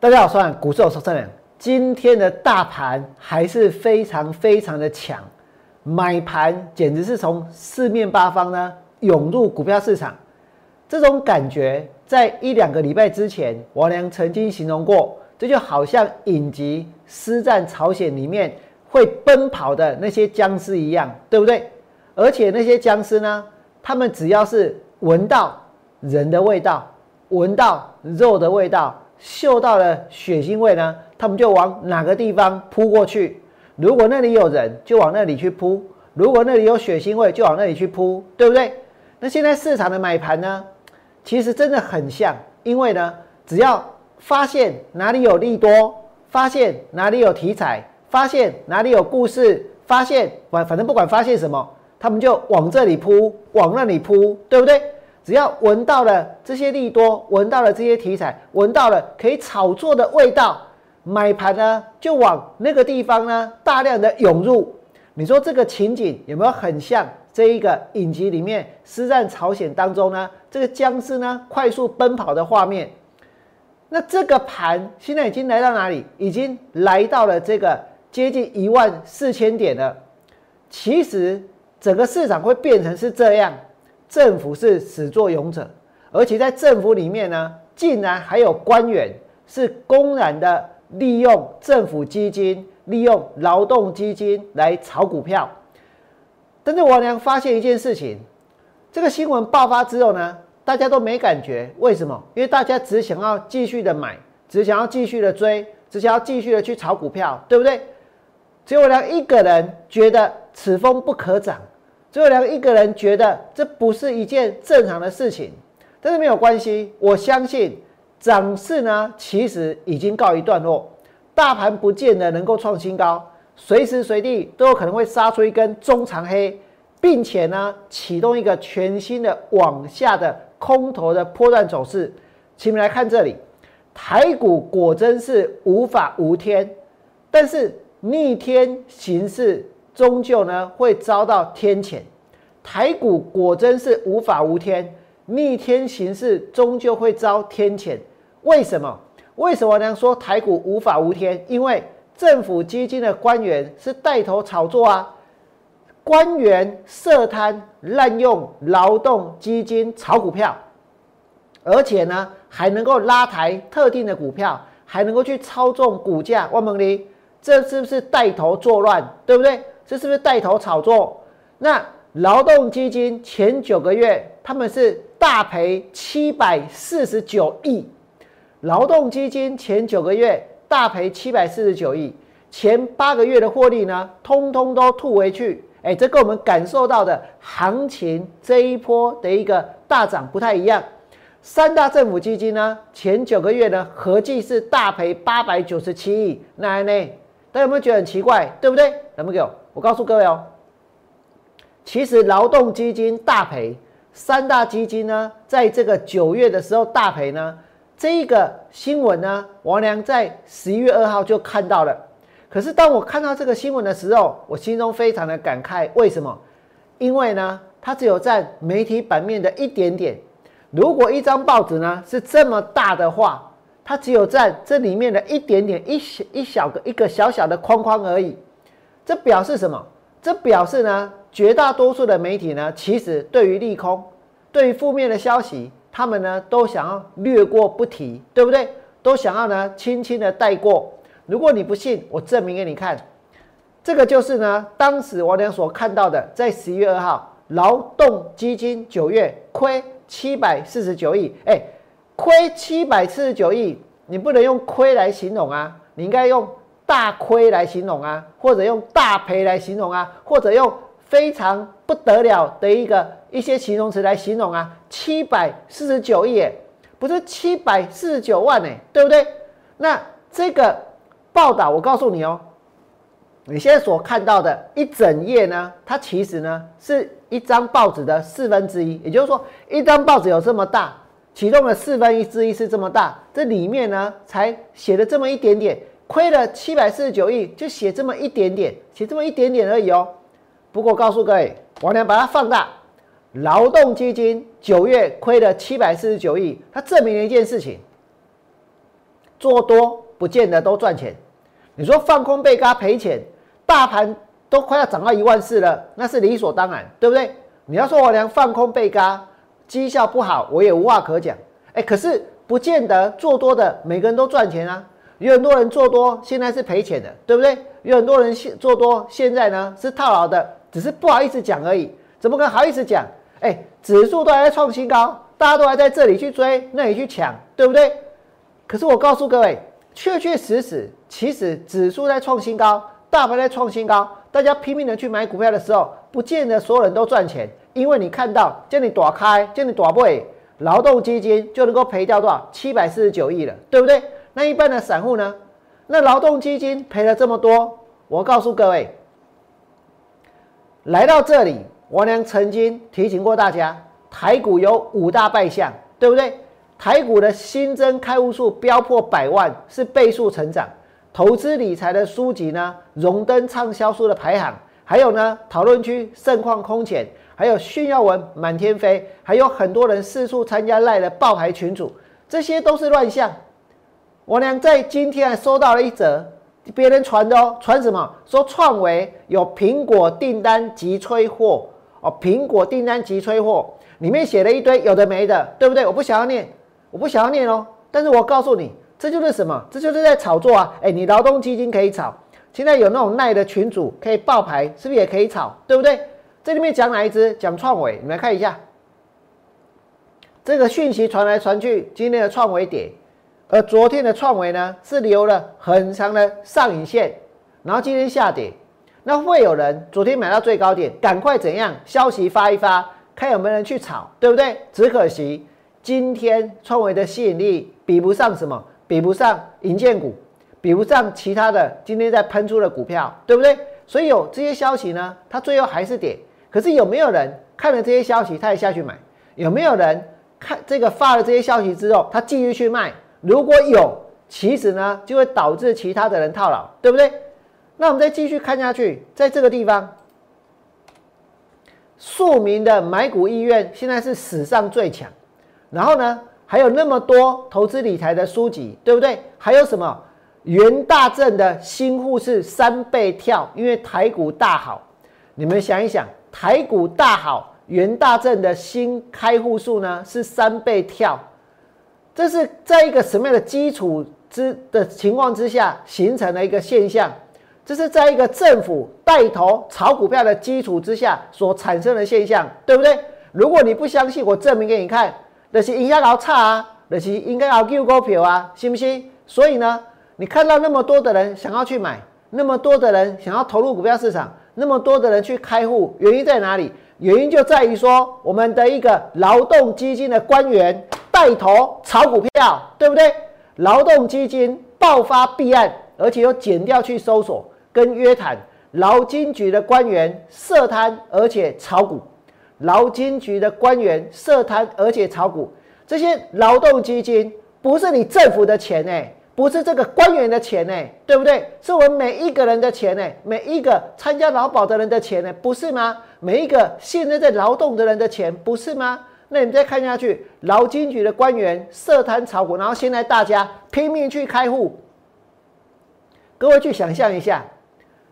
大家好，我是股市有说车人。今天的大盘还是非常非常的强，买盘简直是从四面八方呢涌入股票市场。这种感觉，在一两个礼拜之前，王良曾经形容过，这就好像影集《师战朝鲜》里面会奔跑的那些僵尸一样，对不对？而且那些僵尸呢，他们只要是闻到人的味道，闻到肉的味道。嗅到了血腥味呢，他们就往哪个地方扑过去。如果那里有人，就往那里去扑；如果那里有血腥味，就往那里去扑，对不对？那现在市场的买盘呢，其实真的很像，因为呢，只要发现哪里有利多，发现哪里有题材，发现哪里有故事，发现反反正不管发现什么，他们就往这里扑，往那里扑，对不对？只要闻到了这些利多，闻到了这些题材，闻到了可以炒作的味道，买盘呢就往那个地方呢大量的涌入。你说这个情景有没有很像这一个影集里面《师战朝鲜》当中呢？这个僵尸呢快速奔跑的画面。那这个盘现在已经来到哪里？已经来到了这个接近一万四千点了。其实整个市场会变成是这样。政府是始作俑者，而且在政府里面呢，竟然还有官员是公然的利用政府基金、利用劳动基金来炒股票。但是王良发现一件事情，这个新闻爆发之后呢，大家都没感觉，为什么？因为大家只想要继续的买，只想要继续的追，只想要继续的去炒股票，对不对？只有王良一个人觉得此风不可长。只有两一个人觉得这不是一件正常的事情，但是没有关系。我相信涨势呢，其实已经告一段落，大盘不见得能够创新高，随时随地都有可能会杀出一根中长黑，并且呢，启动一个全新的往下的空头的波段走势。请你们来看这里，台股果真是无法无天，但是逆天行事。终究呢会遭到天谴，台股果真是无法无天，逆天行事终究会遭天谴。为什么？为什么呢？说台股无法无天？因为政府基金的官员是带头炒作啊，官员涉贪滥用劳动基金炒股票，而且呢还能够拉抬特定的股票，还能够去操纵股价。万蒙离，这是不是带头作乱？对不对？这是不是带头炒作？那劳动基金前九个月他们是大赔七百四十九亿，劳动基金前九个月大赔七百四十九亿，前八个月的获利呢，通通都吐回去。哎，这跟我们感受到的行情这一波的一个大涨不太一样。三大政府基金呢，前九个月呢合计是大赔八百九十七亿，那呢？大家有没有觉得很奇怪？对不对？有没有？我告诉各位哦，其实劳动基金大赔，三大基金呢，在这个九月的时候大赔呢，这个新闻呢，王良在十一月二号就看到了。可是当我看到这个新闻的时候，我心中非常的感慨。为什么？因为呢，它只有占媒体版面的一点点。如果一张报纸呢是这么大的话，它只有占这里面的一点点，一小一小个一个小小的框框而已。这表示什么？这表示呢，绝大多数的媒体呢，其实对于利空、对于负面的消息，他们呢都想要略过不提，对不对？都想要呢轻轻的带过。如果你不信，我证明给你看。这个就是呢，当时我俩所看到的，在十一月二号，劳动基金九月亏七百四十九亿。哎，亏七百四十九亿，你不能用亏来形容啊，你应该用。大亏来形容啊，或者用大赔来形容啊，或者用非常不得了的一个一些形容词来形容啊。七百四十九亿，不是七百四十九万呢，对不对？那这个报道，我告诉你哦，你现在所看到的一整页呢，它其实呢是一张报纸的四分之一，也就是说，一张报纸有这么大，其中的四分之一是这么大，这里面呢才写了这么一点点。亏了七百四十九亿，就写这么一点点，写这么一点点而已哦。不过告诉各位，我俩把它放大，劳动基金九月亏了七百四十九亿，它证明了一件事情：做多不见得都赚钱。你说放空被嘎赔钱，大盘都快要涨到一万四了，那是理所当然，对不对？你要说我连放空被嘎绩效不好，我也无话可讲。哎，可是不见得做多的每个人都赚钱啊，有很多人做多现在是赔钱的，对不对？有很多人现做多现在呢是套牢的，只是不好意思讲而已。怎么可能好意思讲？哎，指数都还在创新高，大家都还在这里去追，那里去抢，对不对？可是我告诉各位，确确实实，其实指数在创新高，大盘在创新高，大家拼命的去买股票的时候，不见得所有人都赚钱，因为你看到叫你躲开，叫你躲不，劳动基金就能够赔掉多少？七百四十九亿了，对不对？那一般的散户呢？那劳动基金赔了这么多，我告诉各位，来到这里。我娘曾经提醒过大家，台股有五大败象，对不对？台股的新增开户数飙破百万，是倍数成长。投资理财的书籍呢，荣登畅销书的排行。还有呢，讨论区盛况空前，还有炫耀文满天飞，还有很多人四处参加赖的爆牌群主，这些都是乱象。我娘在今天收到了一则。别人传的哦，传什么？说创维有苹果订单急催货。哦，苹果订单急催货，里面写了一堆有的没的，对不对？我不想要念，我不想要念哦。但是我告诉你，这就是什么？这就是在炒作啊！哎，你劳动基金可以炒，现在有那种耐的群主可以爆牌，是不是也可以炒？对不对？这里面讲哪一只？讲创维，你们来看一下。这个讯息传来传去，今天的创维点，而昨天的创维呢是留了很长的上影线，然后今天下跌。那会有人昨天买到最高点，赶快怎样？消息发一发，看有没有人去炒，对不对？只可惜今天创维的吸引力比不上什么？比不上银建股，比不上其他的今天在喷出的股票，对不对？所以有这些消息呢，它最后还是跌。可是有没有人看了这些消息，他也下去买？有没有人看这个发了这些消息之后，他继续去卖？如果有，其实呢就会导致其他的人套牢，对不对？那我们再继续看下去，在这个地方，庶民的买股意愿现在是史上最强。然后呢，还有那么多投资理财的书籍，对不对？还有什么元大正的新户是三倍跳，因为台股大好。你们想一想，台股大好，元大正的新开户数呢是三倍跳，这是在一个什么样的基础之的情况之下形成的一个现象？这是在一个政府带头炒股票的基础之下所产生的现象，对不对？如果你不相信，我证明给你看，那是应该要差啊，那是应该要救股票啊，信不信？所以呢，你看到那么多的人想要去买，那么多的人想要投入股票市场，那么多的人去开户，原因在哪里？原因就在于说，我们的一个劳动基金的官员带头炒股票，对不对？劳动基金爆发弊案，而且又减掉去搜索。跟约谈劳金局的官员涉贪，而且炒股；劳金局的官员涉贪，而且炒股。这些劳动基金不是你政府的钱哎，不是这个官员的钱哎，对不对？是我们每一个人的钱哎，每一个参加劳保的人的钱哎，不是吗？每一个现在在劳动的人的钱，不是吗？那你再看下去，劳金局的官员涉贪炒股，然后现在大家拼命去开户，各位去想象一下。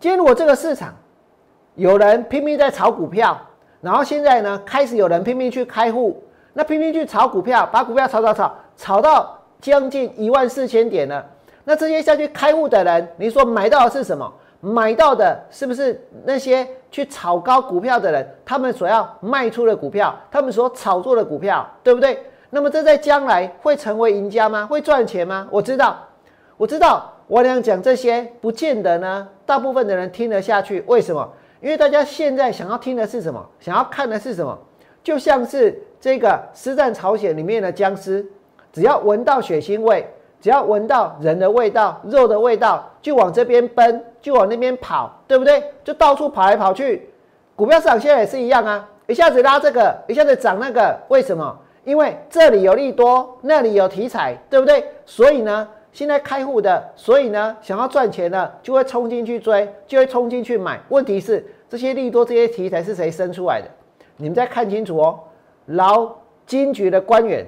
今天如果这个市场有人拼命在炒股票，然后现在呢开始有人拼命去开户，那拼命去炒股票，把股票炒炒炒炒到将近一万四千点了。那这些下去开户的人，你说买到的是什么？买到的是不是那些去炒高股票的人？他们所要卖出的股票，他们所炒作的股票，对不对？那么这在将来会成为赢家吗？会赚钱吗？我知道，我知道。我俩讲这些，不见得呢。大部分的人听得下去，为什么？因为大家现在想要听的是什么？想要看的是什么？就像是这个《师战朝鲜》里面的僵尸，只要闻到血腥味，只要闻到人的味道、肉的味道，就往这边奔，就往那边跑，对不对？就到处跑来跑去。股票市场现在也是一样啊，一下子拉这个，一下子涨那个，为什么？因为这里有利多，那里有题材，对不对？所以呢？现在开户的，所以呢，想要赚钱的就会冲进去追，就会冲进去买。问题是这些利多、这些题材是谁生出来的？你们再看清楚哦。劳金局的官员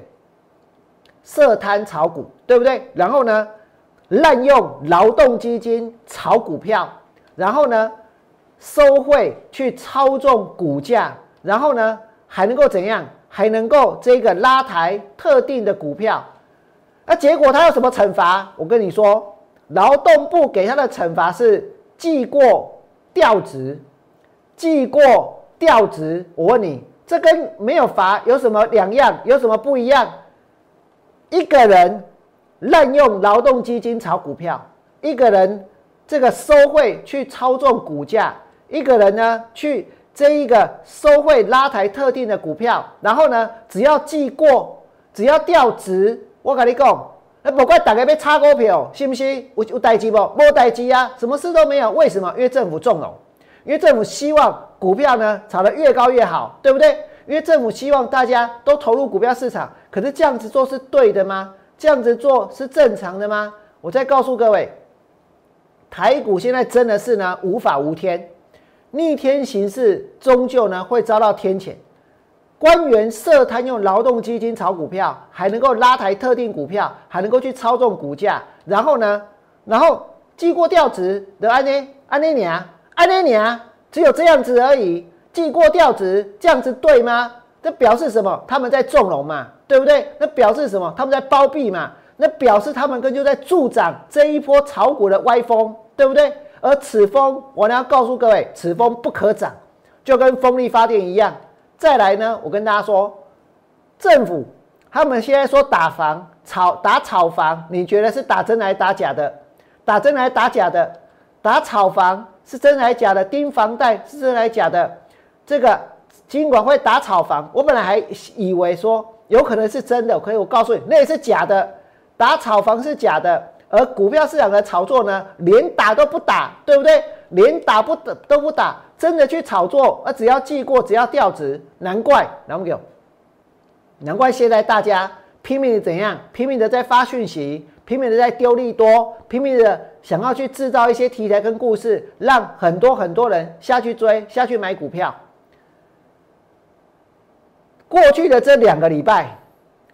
涉贪炒股，对不对？然后呢，滥用劳动基金炒股票，然后呢收贿去操纵股价，然后呢还能够怎样？还能够这个拉抬特定的股票，那结果他有什么惩罚？我跟你说，劳动部给他的惩罚是记过调职，记过调职。我问你，这跟没有罚有什么两样？有什么不一样？一个人滥用劳动基金炒股票，一个人这个收贿去操纵股价，一个人呢去。这一个收贿拉抬特定的股票，然后呢，只要记过，只要调职，我跟你讲，那不管大家被炒股票，信不信？有有代机不？没代机啊，什么事都没有。为什么？因为政府纵容，因为政府希望股票呢炒得越高越好，对不对？因为政府希望大家都投入股票市场。可是这样子做是对的吗？这样子做是正常的吗？我再告诉各位，台股现在真的是呢无法无天。逆天行事，终究呢会遭到天谴。官员涉贪用劳动基金炒股票，还能够拉抬特定股票，还能够去操纵股价，然后呢，然后记过调职的安呢，安呢你啊，安呢你啊，只有这样子而已。记过调职，这样子对吗？这表示什么？他们在纵容嘛，对不对？那表示什么？他们在包庇嘛？那表示他们跟就在助长这一波炒股的歪风，对不对？而此风，我呢要告诉各位，此风不可长，就跟风力发电一样。再来呢，我跟大家说，政府他们现在说打房炒打炒房，你觉得是打真来打假的？打真来打假的？打炒房是真来假的？盯房贷是真来假的？这个尽管会打炒房，我本来还以为说有可能是真的，可以我告诉你，那也是假的。打炒房是假的。而股票市场的炒作呢，连打都不打，对不对？连打不打都不打，真的去炒作，而只要记过，只要调职，难怪，难不难怪现在大家拼命的怎样？拼命的在发讯息，拼命的在丢利多，拼命的想要去制造一些题材跟故事，让很多很多人下去追，下去买股票。过去的这两个礼拜，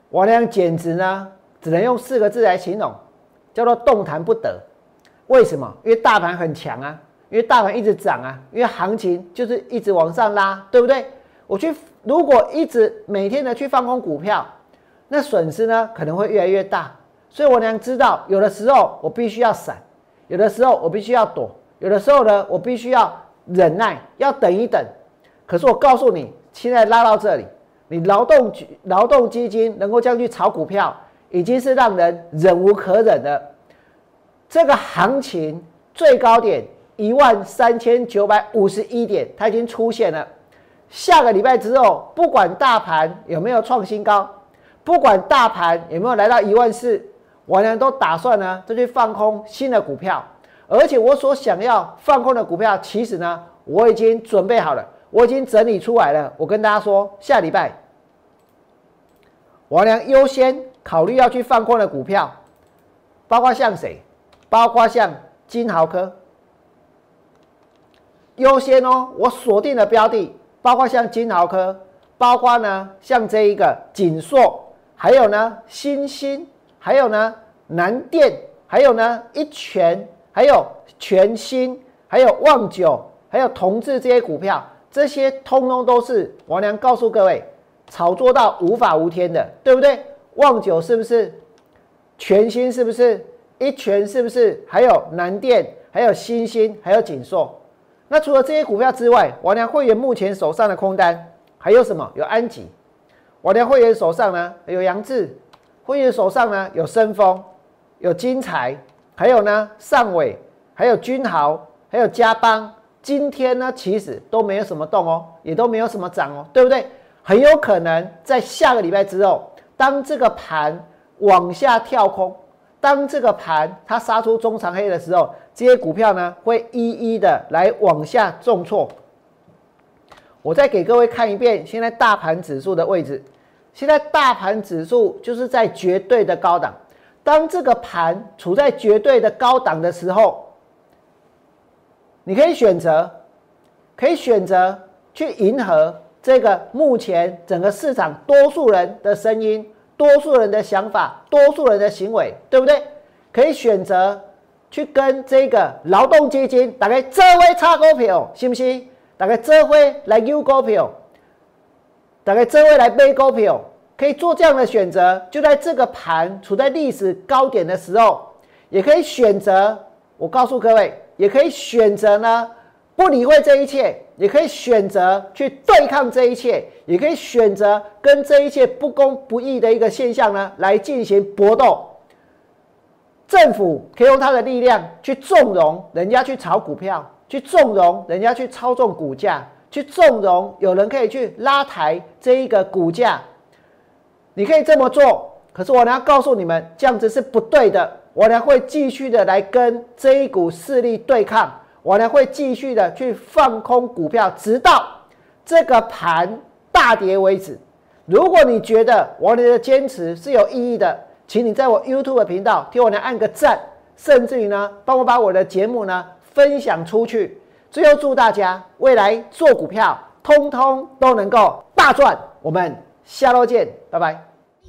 我俩简直呢，只能用四个字来形容。叫做动弹不得，为什么？因为大盘很强啊，因为大盘一直涨啊，因为行情就是一直往上拉，对不对？我去如果一直每天的去放空股票，那损失呢可能会越来越大。所以我娘知道，有的时候我必须要闪，有的时候我必须要躲，有的时候呢我必须要忍耐，要等一等。可是我告诉你，现在拉到这里，你劳动局劳动基金能够这样去炒股票。已经是让人忍无可忍的。这个行情最高点一万三千九百五十一点，它已经出现了。下个礼拜之后，不管大盘有没有创新高，不管大盘有没有来到一万四，我呢都打算呢再去放空新的股票。而且我所想要放空的股票，其实呢我已经准备好了，我已经整理出来了。我跟大家说，下礼拜我呢优先。考虑要去放空的股票，包括像谁？包括像金豪科，优先哦。我锁定的标的，包括像金豪科，包括呢像这一个锦硕，还有呢新兴，还有呢南电，还有呢一全，还有全新，还有旺九，还有同志这些股票，这些通通都是王良告诉各位，炒作到无法无天的，对不对？旺九是不是？全新是不是？一全是不是？还有南电，还有新兴，还有锦硕。那除了这些股票之外，我良会员目前手上的空单还有什么？有安吉。我良会员手上呢有杨志，会员手上呢有深丰，有金财，还有呢上伟，还有君豪，还有嘉邦。今天呢其实都没有什么动哦，也都没有什么涨哦，对不对？很有可能在下个礼拜之后。当这个盘往下跳空，当这个盘它杀出中长黑的时候，这些股票呢会一一的来往下重挫。我再给各位看一遍，现在大盘指数的位置，现在大盘指数就是在绝对的高档。当这个盘处在绝对的高档的时候，你可以选择，可以选择去迎合。这个目前整个市场多数人的声音、多数人的想法、多数人的行为，对不对？可以选择去跟这个劳动基金，打开这位差股票，信不信？打开这位来 U 股票，打开这位来背股票，可以做这样的选择。就在这个盘处在历史高点的时候，也可以选择。我告诉各位，也可以选择呢，不理会这一切，也可以选择去对抗这一切，也可以选择跟这一切不公不义的一个现象呢来进行搏斗。政府可以用他的力量去纵容人家去炒股票，去纵容人家去操纵股价，去纵容有人可以去拉抬这一个股价。你可以这么做，可是我呢要告诉你们，这样子是不对的。我呢会继续的来跟这一股势力对抗，我呢会继续的去放空股票，直到这个盘大跌为止。如果你觉得我的坚持是有意义的，请你在我 YouTube 频道替我呢按个赞，甚至于呢帮我把我的节目呢分享出去。最后祝大家未来做股票通通都能够大赚。我们下周见，拜拜。